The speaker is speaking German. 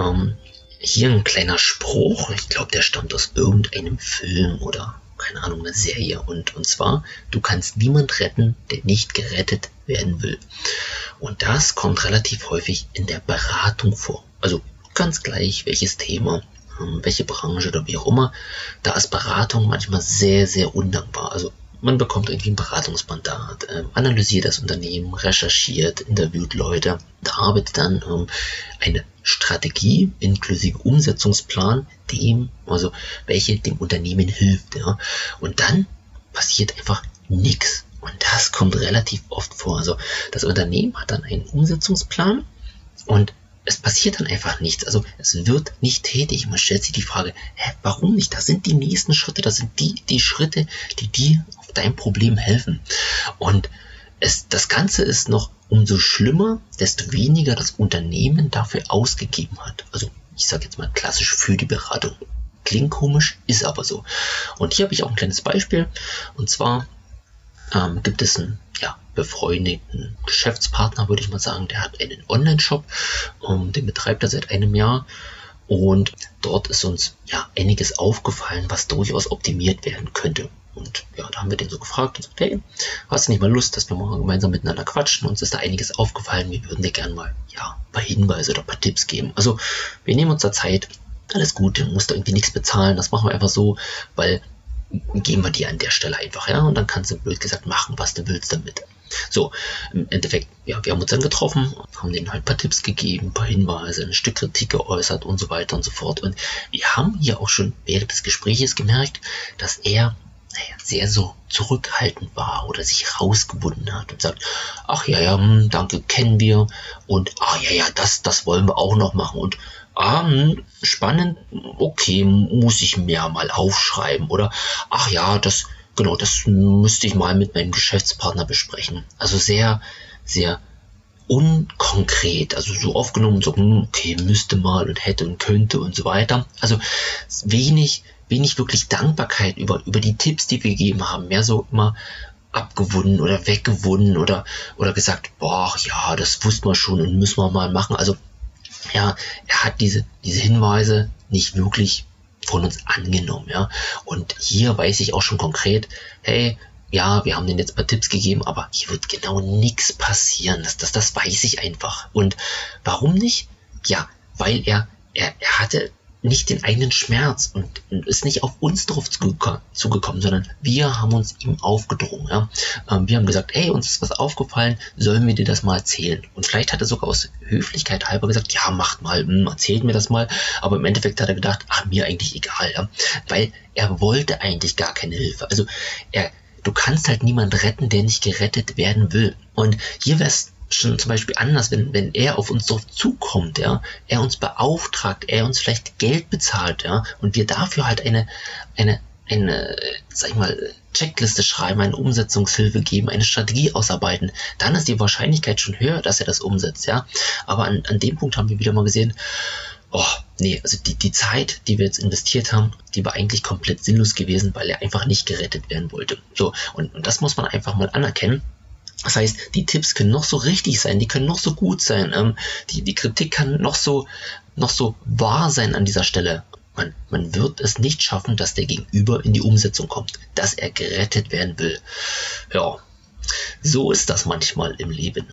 Ähm, hier ein kleiner Spruch, ich glaube, der stammt aus irgendeinem Film oder keine Ahnung, eine Serie. Und, und zwar, du kannst niemand retten, der nicht gerettet werden will. Und das kommt relativ häufig in der Beratung vor. Also ganz gleich, welches Thema, ähm, welche Branche oder wie auch immer. Da ist Beratung manchmal sehr, sehr undankbar. Also man bekommt irgendwie ein Beratungsmandat, äh, analysiert das Unternehmen, recherchiert, interviewt Leute, da arbeitet dann ähm, eine Strategie inklusive Umsetzungsplan, dem, also welche dem Unternehmen hilft. Ja. Und dann passiert einfach nichts. Und das kommt relativ oft vor. Also das Unternehmen hat dann einen Umsetzungsplan und es passiert dann einfach nichts. Also es wird nicht tätig. Man stellt sich die Frage, hä, warum nicht? Das sind die nächsten Schritte, das sind die, die Schritte, die dir auf dein Problem helfen. Und es, das Ganze ist noch umso schlimmer, desto weniger das Unternehmen dafür ausgegeben hat. Also ich sage jetzt mal klassisch für die Beratung. Klingt komisch, ist aber so. Und hier habe ich auch ein kleines Beispiel. Und zwar ähm, gibt es einen ja, befreundeten Geschäftspartner, würde ich mal sagen, der hat einen Online-Shop, ähm, den betreibt er seit einem Jahr. Und dort ist uns ja einiges aufgefallen, was durchaus optimiert werden könnte. Und ja, da haben wir den so gefragt und gesagt, hey, hast du nicht mal Lust, dass wir mal gemeinsam miteinander quatschen? Uns ist da einiges aufgefallen. Wir würden dir gerne mal, ja, ein paar Hinweise oder ein paar Tipps geben. Also, wir nehmen uns da Zeit. Alles gut, du musst da irgendwie nichts bezahlen. Das machen wir einfach so, weil geben wir dir an der Stelle einfach, ja, und dann kannst du blöd gesagt machen, was du willst damit. So, im Endeffekt, ja, wir haben uns dann getroffen, haben denen halt ein paar Tipps gegeben, ein paar Hinweise, ein Stück Kritik geäußert und so weiter und so fort. Und wir haben hier auch schon während des Gespräches gemerkt, dass er sehr so zurückhaltend war oder sich rausgebunden hat und sagt, ach ja, ja, hm, danke, kennen wir und ach ja, ja, das, das wollen wir auch noch machen und ah, hm, spannend, okay, muss ich mehr mal aufschreiben oder ach ja, das, genau, das müsste ich mal mit meinem Geschäftspartner besprechen. Also sehr, sehr unkonkret, also so aufgenommen, so, hm, okay, müsste mal und hätte und könnte und so weiter. Also wenig, wenig wirklich Dankbarkeit über, über die Tipps, die wir gegeben haben. Mehr so immer abgewunden oder weggewunden oder, oder gesagt, boah, ja, das wussten wir schon und müssen wir mal machen. Also, ja, er hat diese, diese Hinweise nicht wirklich von uns angenommen, ja. Und hier weiß ich auch schon konkret, hey, ja, wir haben denen jetzt ein paar Tipps gegeben, aber hier wird genau nichts passieren. Das, das, das weiß ich einfach. Und warum nicht? Ja, weil er, er, er hatte nicht den eigenen Schmerz und ist nicht auf uns drauf zugekommen, sondern wir haben uns ihm aufgedrungen. Ja? Ähm, wir haben gesagt, hey, uns ist was aufgefallen, sollen wir dir das mal erzählen? Und vielleicht hat er sogar aus Höflichkeit halber gesagt, ja, macht mal, hm, erzählt mir das mal. Aber im Endeffekt hat er gedacht, ach, mir eigentlich egal, ja? weil er wollte eigentlich gar keine Hilfe. Also er, du kannst halt niemand retten, der nicht gerettet werden will. Und hier wäre es schon zum Beispiel anders, wenn, wenn er auf uns drauf zukommt, ja, er uns beauftragt, er uns vielleicht Geld bezahlt, ja, und wir dafür halt eine, eine, eine, sag ich mal, Checkliste schreiben, eine Umsetzungshilfe geben, eine Strategie ausarbeiten, dann ist die Wahrscheinlichkeit schon höher, dass er das umsetzt, ja. Aber an, an dem Punkt haben wir wieder mal gesehen, oh, nee, also die, die Zeit, die wir jetzt investiert haben, die war eigentlich komplett sinnlos gewesen, weil er einfach nicht gerettet werden wollte. So, und, und das muss man einfach mal anerkennen. Das heißt, die Tipps können noch so richtig sein, die können noch so gut sein, ähm, die, die Kritik kann noch so, noch so wahr sein an dieser Stelle. Man, man wird es nicht schaffen, dass der Gegenüber in die Umsetzung kommt, dass er gerettet werden will. Ja, so ist das manchmal im Leben.